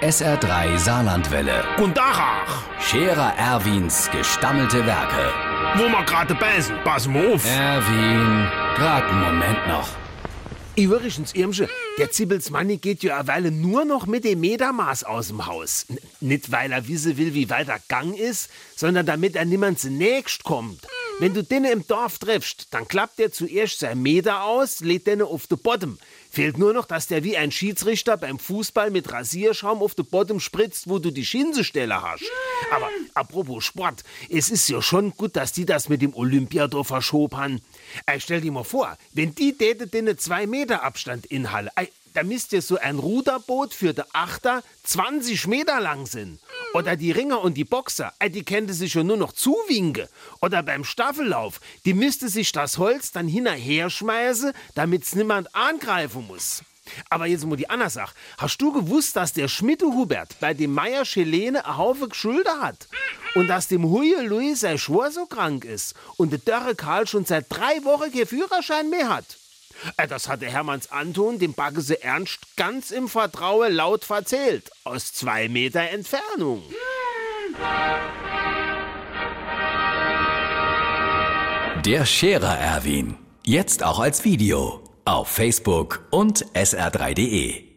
SR3 Saarlandwelle. Und Dachach, Scherer Erwins gestammelte Werke. wo wir gerade beißen, pass mal auf. Erwin, grad einen Moment noch. Übrigens, Irmsche, der Zibbels Manni geht ja eine Weile nur noch mit dem Metermaß aus dem Haus. N nicht, weil er wissen will, wie weit der Gang ist, sondern damit er niemand zunächst kommt. Wenn du den im Dorf triffst, dann klappt er zuerst sein Meter aus, lädt den auf den Bottom. Fehlt nur noch, dass der wie ein Schiedsrichter beim Fußball mit Rasierschaum auf den Bottom spritzt, wo du die Schinsestelle hast. Aber apropos Sport, es ist ja schon gut, dass die das mit dem Olympiador verschoben haben. Ey, stell dir mal vor, wenn die täte den zwei Meter Abstand inhalle, ey, da müsste so ein Ruderboot für den Achter 20 Meter lang sein. Oder die Ringer und die Boxer, ey, die könnte sich ja nur noch zuwinken. Oder beim Staffellauf, die müsste sich das Holz dann hinterher schmeißen, damit's niemand angreifen muss. Aber jetzt mal die andere Sache. Hast du gewusst, dass der Schmitte Hubert bei dem Meier Schelene einen Haufen Schulter hat? Und dass dem Huye Louis sein Schwur so krank ist und der Dörre Karl schon seit drei Wochen keinen Führerschein mehr hat? Äh, Das hat der Hermanns Anton dem Baggese Ernst ganz im Vertrauen laut verzählt. Aus zwei Meter Entfernung. Der Scherer Erwin. Jetzt auch als Video. Auf Facebook und sr3.de.